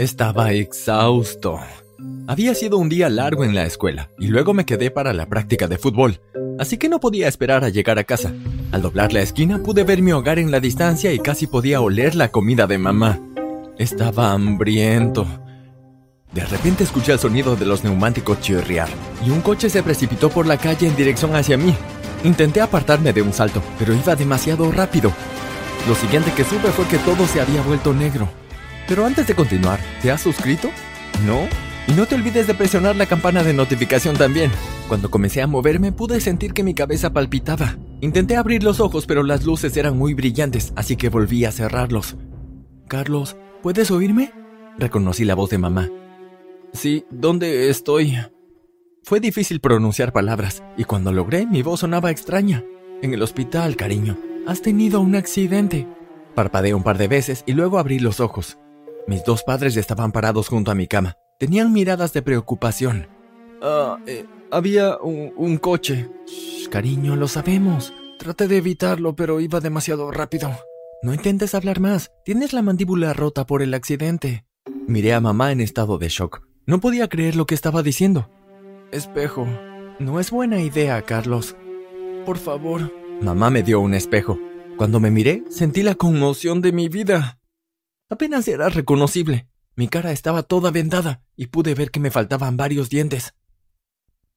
Estaba exhausto. Había sido un día largo en la escuela y luego me quedé para la práctica de fútbol, así que no podía esperar a llegar a casa. Al doblar la esquina pude ver mi hogar en la distancia y casi podía oler la comida de mamá. Estaba hambriento. De repente escuché el sonido de los neumáticos chirriar y un coche se precipitó por la calle en dirección hacia mí. Intenté apartarme de un salto, pero iba demasiado rápido. Lo siguiente que supe fue que todo se había vuelto negro. Pero antes de continuar, ¿te has suscrito? ¿No? Y no te olvides de presionar la campana de notificación también. Cuando comencé a moverme pude sentir que mi cabeza palpitaba. Intenté abrir los ojos pero las luces eran muy brillantes, así que volví a cerrarlos. Carlos, ¿puedes oírme? Reconocí la voz de mamá. Sí, ¿dónde estoy? Fue difícil pronunciar palabras, y cuando logré, mi voz sonaba extraña. En el hospital, cariño. Has tenido un accidente. Parpadeé un par de veces y luego abrí los ojos. Mis dos padres estaban parados junto a mi cama. Tenían miradas de preocupación. Ah, eh, había un, coche. cariño, lo sabemos. Traté de evitarlo, pero iba demasiado rápido. No intentes hablar más. Tienes la mandíbula rota por el accidente. Miré a mamá en estado de shock. No podía creer lo que estaba diciendo. Espejo. No es buena idea, Carlos. Por favor. Mamá me dio un espejo. Cuando me miré, sentí la conmoción de mi vida. Apenas era reconocible. Mi cara estaba toda vendada y pude ver que me faltaban varios dientes.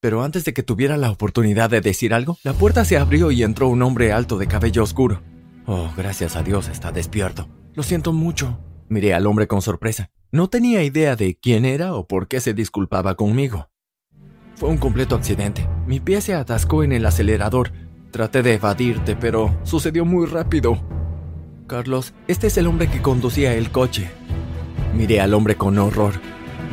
Pero antes de que tuviera la oportunidad de decir algo, la puerta se abrió y entró un hombre alto de cabello oscuro. Oh, gracias a Dios está despierto. Lo siento mucho. Miré al hombre con sorpresa. No tenía idea de quién era o por qué se disculpaba conmigo. Fue un completo accidente. Mi pie se atascó en el acelerador. Traté de evadirte, pero sucedió muy rápido. Carlos, este es el hombre que conducía el coche. Miré al hombre con horror.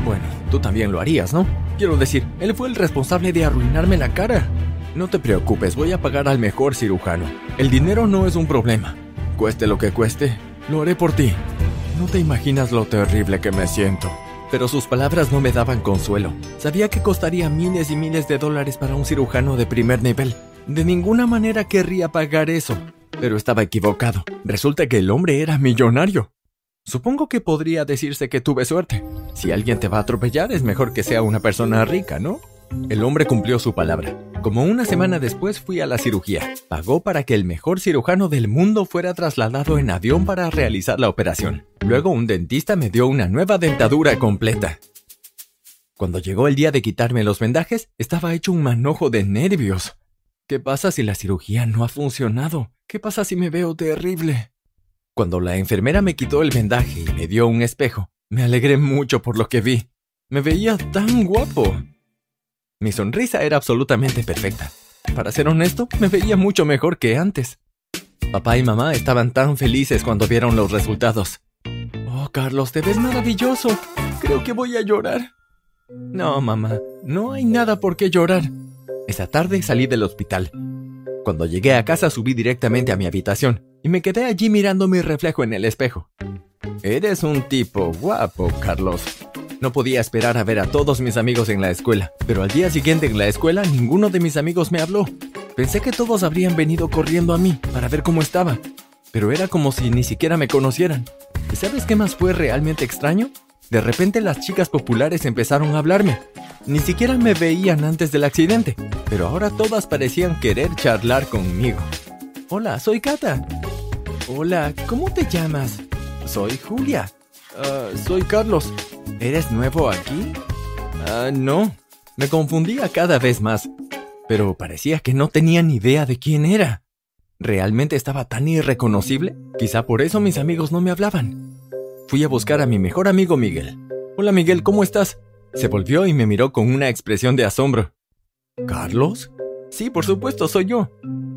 Bueno, tú también lo harías, ¿no? Quiero decir, él fue el responsable de arruinarme la cara. No te preocupes, voy a pagar al mejor cirujano. El dinero no es un problema. Cueste lo que cueste, lo haré por ti. No te imaginas lo terrible que me siento. Pero sus palabras no me daban consuelo. Sabía que costaría miles y miles de dólares para un cirujano de primer nivel. De ninguna manera querría pagar eso. Pero estaba equivocado. Resulta que el hombre era millonario. Supongo que podría decirse que tuve suerte. Si alguien te va a atropellar es mejor que sea una persona rica, ¿no? El hombre cumplió su palabra. Como una semana después fui a la cirugía. Pagó para que el mejor cirujano del mundo fuera trasladado en avión para realizar la operación. Luego un dentista me dio una nueva dentadura completa. Cuando llegó el día de quitarme los vendajes, estaba hecho un manojo de nervios. ¿Qué pasa si la cirugía no ha funcionado? ¿Qué pasa si me veo terrible? Cuando la enfermera me quitó el vendaje y me dio un espejo, me alegré mucho por lo que vi. Me veía tan guapo. Mi sonrisa era absolutamente perfecta. Para ser honesto, me veía mucho mejor que antes. Papá y mamá estaban tan felices cuando vieron los resultados. Oh, Carlos, te ves maravilloso. Creo que voy a llorar. No, mamá, no hay nada por qué llorar. Esa tarde salí del hospital. Cuando llegué a casa subí directamente a mi habitación y me quedé allí mirando mi reflejo en el espejo. Eres un tipo guapo, Carlos. No podía esperar a ver a todos mis amigos en la escuela, pero al día siguiente en la escuela ninguno de mis amigos me habló. Pensé que todos habrían venido corriendo a mí para ver cómo estaba, pero era como si ni siquiera me conocieran. ¿Y sabes qué más fue realmente extraño? De repente las chicas populares empezaron a hablarme. Ni siquiera me veían antes del accidente, pero ahora todas parecían querer charlar conmigo. Hola, soy Kata. Hola, ¿cómo te llamas? Soy Julia. Ah, soy Carlos. ¿Eres nuevo aquí? Ah, no. Me confundía cada vez más. Pero parecía que no tenía ni idea de quién era. ¿Realmente estaba tan irreconocible? Quizá por eso mis amigos no me hablaban. Fui a buscar a mi mejor amigo Miguel. Hola Miguel, ¿cómo estás? Se volvió y me miró con una expresión de asombro. ¿Carlos? Sí, por supuesto, soy yo.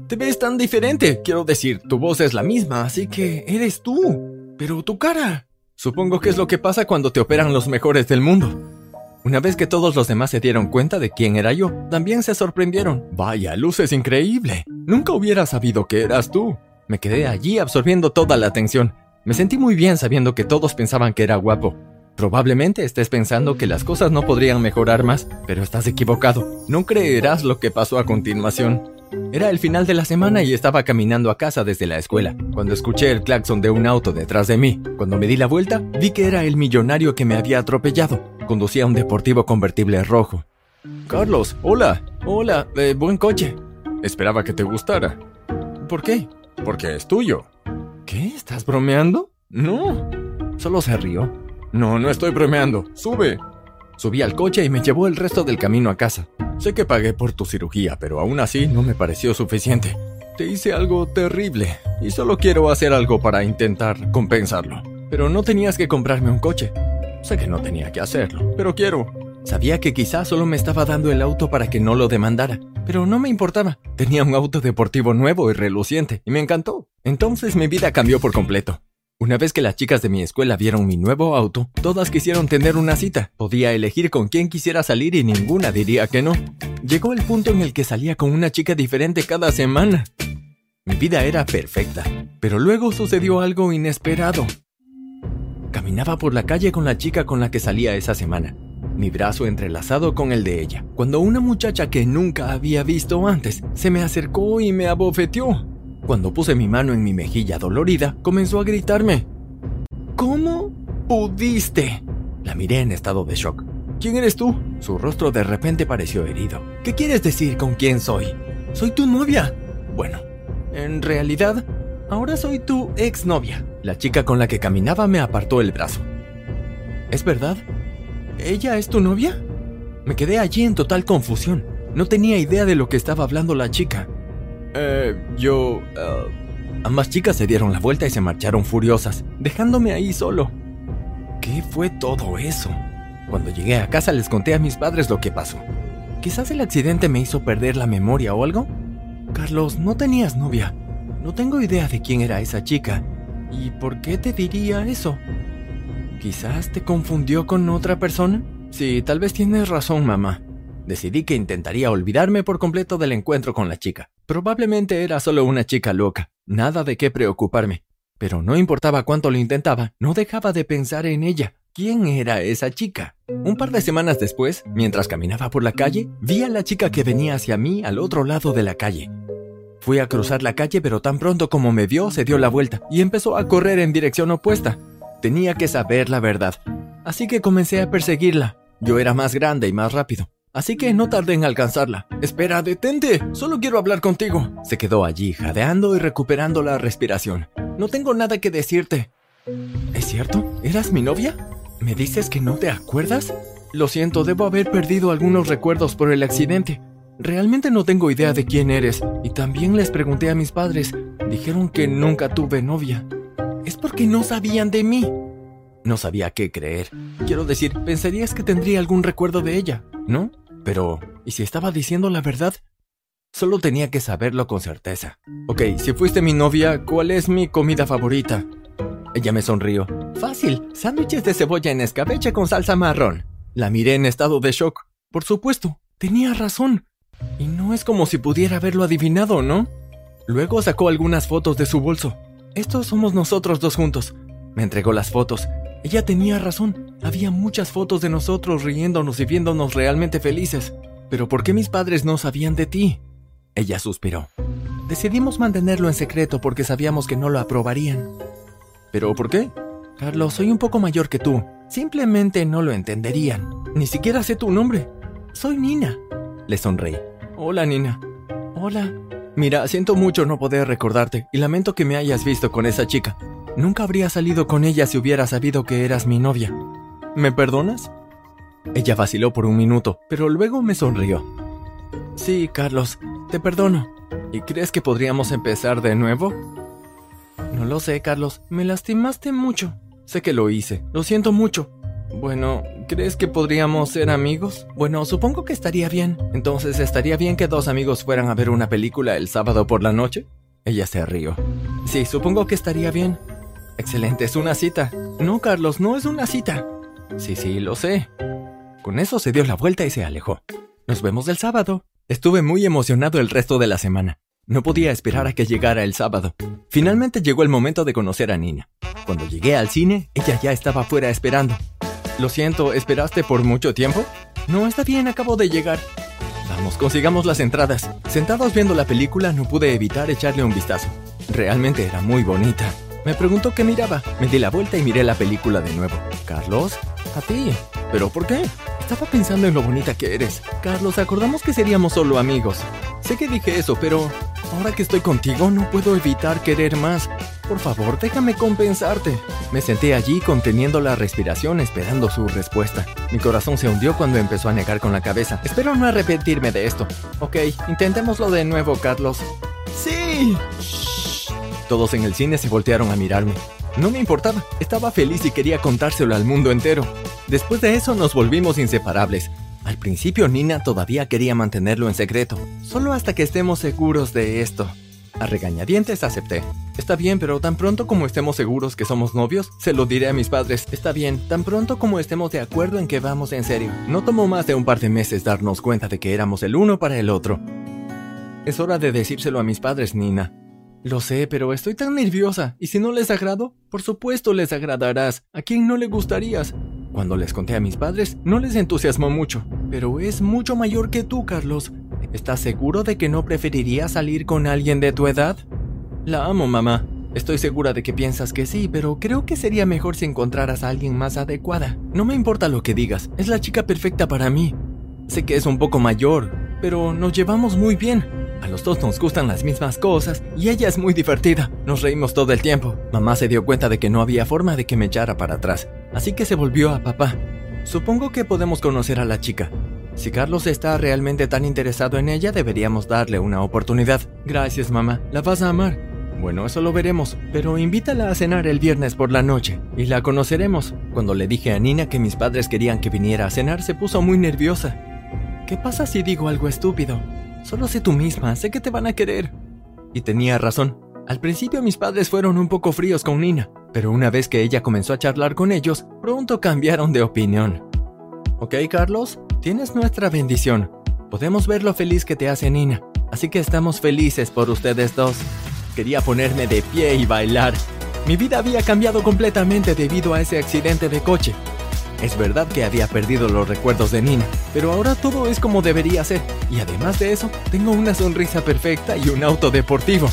Te ves tan diferente. Quiero decir, tu voz es la misma, así que eres tú. Pero tu cara. Supongo que es lo que pasa cuando te operan los mejores del mundo. Una vez que todos los demás se dieron cuenta de quién era yo, también se sorprendieron. Vaya, luces increíble. Nunca hubiera sabido que eras tú. Me quedé allí absorbiendo toda la atención. Me sentí muy bien sabiendo que todos pensaban que era guapo. Probablemente estés pensando que las cosas no podrían mejorar más, pero estás equivocado. No creerás lo que pasó a continuación. Era el final de la semana y estaba caminando a casa desde la escuela, cuando escuché el claxon de un auto detrás de mí. Cuando me di la vuelta, vi que era el millonario que me había atropellado. Conducía un deportivo convertible rojo. Carlos, hola, hola, eh, buen coche. Esperaba que te gustara. ¿Por qué? Porque es tuyo. ¿Qué? ¿Estás bromeando? No. Solo se rió. No, no estoy bromeando. Sube. Subí al coche y me llevó el resto del camino a casa. Sé que pagué por tu cirugía, pero aún así no me pareció suficiente. Te hice algo terrible y solo quiero hacer algo para intentar compensarlo. Pero no tenías que comprarme un coche. Sé que no tenía que hacerlo, pero quiero. Sabía que quizás solo me estaba dando el auto para que no lo demandara, pero no me importaba. Tenía un auto deportivo nuevo y reluciente, y me encantó. Entonces mi vida cambió por completo. Una vez que las chicas de mi escuela vieron mi nuevo auto, todas quisieron tener una cita. Podía elegir con quién quisiera salir y ninguna diría que no. Llegó el punto en el que salía con una chica diferente cada semana. Mi vida era perfecta, pero luego sucedió algo inesperado. Caminaba por la calle con la chica con la que salía esa semana, mi brazo entrelazado con el de ella, cuando una muchacha que nunca había visto antes se me acercó y me abofeteó. Cuando puse mi mano en mi mejilla dolorida, comenzó a gritarme. ¿Cómo pudiste? La miré en estado de shock. ¿Quién eres tú? Su rostro de repente pareció herido. ¿Qué quieres decir con quién soy? Soy tu novia. Bueno, en realidad, ahora soy tu exnovia. La chica con la que caminaba me apartó el brazo. ¿Es verdad? ¿Ella es tu novia? Me quedé allí en total confusión. No tenía idea de lo que estaba hablando la chica. Eh, yo... Eh, ambas chicas se dieron la vuelta y se marcharon furiosas, dejándome ahí solo. ¿Qué fue todo eso? Cuando llegué a casa les conté a mis padres lo que pasó. Quizás el accidente me hizo perder la memoria o algo. Carlos, no tenías novia. No tengo idea de quién era esa chica. ¿Y por qué te diría eso? ¿Quizás te confundió con otra persona? Sí, tal vez tienes razón, mamá. Decidí que intentaría olvidarme por completo del encuentro con la chica. Probablemente era solo una chica loca, nada de qué preocuparme. Pero no importaba cuánto lo intentaba, no dejaba de pensar en ella. ¿Quién era esa chica? Un par de semanas después, mientras caminaba por la calle, vi a la chica que venía hacia mí al otro lado de la calle. Fui a cruzar la calle, pero tan pronto como me vio, se dio la vuelta y empezó a correr en dirección opuesta. Tenía que saber la verdad, así que comencé a perseguirla. Yo era más grande y más rápido. Así que no tardé en alcanzarla. Espera, detente. Solo quiero hablar contigo. Se quedó allí, jadeando y recuperando la respiración. No tengo nada que decirte. ¿Es cierto? ¿Eras mi novia? ¿Me dices que no te acuerdas? Lo siento, debo haber perdido algunos recuerdos por el accidente. Realmente no tengo idea de quién eres. Y también les pregunté a mis padres. Dijeron que nunca tuve novia. Es porque no sabían de mí. No sabía qué creer. Quiero decir, pensarías que tendría algún recuerdo de ella, ¿no? Pero, ¿y si estaba diciendo la verdad? Solo tenía que saberlo con certeza. Ok, si fuiste mi novia, ¿cuál es mi comida favorita? Ella me sonrió. Fácil, sándwiches de cebolla en escabeche con salsa marrón. La miré en estado de shock. Por supuesto, tenía razón. Y no es como si pudiera haberlo adivinado, ¿no? Luego sacó algunas fotos de su bolso. Estos somos nosotros dos juntos. Me entregó las fotos ella tenía razón. Había muchas fotos de nosotros riéndonos y viéndonos realmente felices. Pero ¿por qué mis padres no sabían de ti? Ella suspiró. Decidimos mantenerlo en secreto porque sabíamos que no lo aprobarían. ¿Pero por qué? Carlos, soy un poco mayor que tú. Simplemente no lo entenderían. Ni siquiera sé tu nombre. Soy Nina. Le sonreí. Hola, Nina. Hola. Mira, siento mucho no poder recordarte y lamento que me hayas visto con esa chica. Nunca habría salido con ella si hubiera sabido que eras mi novia. ¿Me perdonas? Ella vaciló por un minuto, pero luego me sonrió. Sí, Carlos, te perdono. ¿Y crees que podríamos empezar de nuevo? No lo sé, Carlos. Me lastimaste mucho. Sé que lo hice. Lo siento mucho. Bueno, ¿crees que podríamos ser amigos? Bueno, supongo que estaría bien. Entonces, ¿estaría bien que dos amigos fueran a ver una película el sábado por la noche? Ella se rió. Sí, supongo que estaría bien. Excelente, es una cita. No, Carlos, no es una cita. Sí, sí, lo sé. Con eso se dio la vuelta y se alejó. Nos vemos el sábado. Estuve muy emocionado el resto de la semana. No podía esperar a que llegara el sábado. Finalmente llegó el momento de conocer a Nina. Cuando llegué al cine, ella ya estaba afuera esperando. Lo siento, ¿esperaste por mucho tiempo? No, está bien, acabo de llegar. Vamos, consigamos las entradas. Sentados viendo la película no pude evitar echarle un vistazo. Realmente era muy bonita. Me preguntó qué miraba. Me di la vuelta y miré la película de nuevo. Carlos, a ti. ¿Pero por qué? Estaba pensando en lo bonita que eres. Carlos, acordamos que seríamos solo amigos. Sé que dije eso, pero ahora que estoy contigo no puedo evitar querer más. Por favor, déjame compensarte. Me senté allí conteniendo la respiración esperando su respuesta. Mi corazón se hundió cuando empezó a negar con la cabeza. Espero no arrepentirme de esto. Ok, intentémoslo de nuevo, Carlos. ¡Sí! Todos en el cine se voltearon a mirarme. No me importaba, estaba feliz y quería contárselo al mundo entero. Después de eso nos volvimos inseparables. Al principio Nina todavía quería mantenerlo en secreto, solo hasta que estemos seguros de esto. A regañadientes acepté. Está bien, pero tan pronto como estemos seguros que somos novios, se lo diré a mis padres. Está bien, tan pronto como estemos de acuerdo en que vamos en serio. No tomó más de un par de meses darnos cuenta de que éramos el uno para el otro. Es hora de decírselo a mis padres, Nina. Lo sé, pero estoy tan nerviosa. ¿Y si no les agrado? Por supuesto les agradarás. ¿A quién no le gustarías? Cuando les conté a mis padres, no les entusiasmó mucho. Pero es mucho mayor que tú, Carlos. ¿Estás seguro de que no preferirías salir con alguien de tu edad? La amo, mamá. Estoy segura de que piensas que sí, pero creo que sería mejor si encontraras a alguien más adecuada. No me importa lo que digas, es la chica perfecta para mí. Sé que es un poco mayor, pero nos llevamos muy bien. A los dos nos gustan las mismas cosas y ella es muy divertida. Nos reímos todo el tiempo. Mamá se dio cuenta de que no había forma de que me echara para atrás, así que se volvió a papá. Supongo que podemos conocer a la chica. Si Carlos está realmente tan interesado en ella, deberíamos darle una oportunidad. Gracias, mamá. La vas a amar. Bueno, eso lo veremos, pero invítala a cenar el viernes por la noche y la conoceremos. Cuando le dije a Nina que mis padres querían que viniera a cenar, se puso muy nerviosa. ¿Qué pasa si digo algo estúpido? Solo sé tú misma, sé que te van a querer. Y tenía razón. Al principio mis padres fueron un poco fríos con Nina, pero una vez que ella comenzó a charlar con ellos, pronto cambiaron de opinión. ¿Ok, Carlos? Tienes nuestra bendición. Podemos ver lo feliz que te hace Nina, así que estamos felices por ustedes dos. Quería ponerme de pie y bailar. Mi vida había cambiado completamente debido a ese accidente de coche. Es verdad que había perdido los recuerdos de Nina, pero ahora todo es como debería ser. Y además de eso, tengo una sonrisa perfecta y un auto deportivo.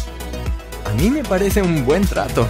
A mí me parece un buen trato.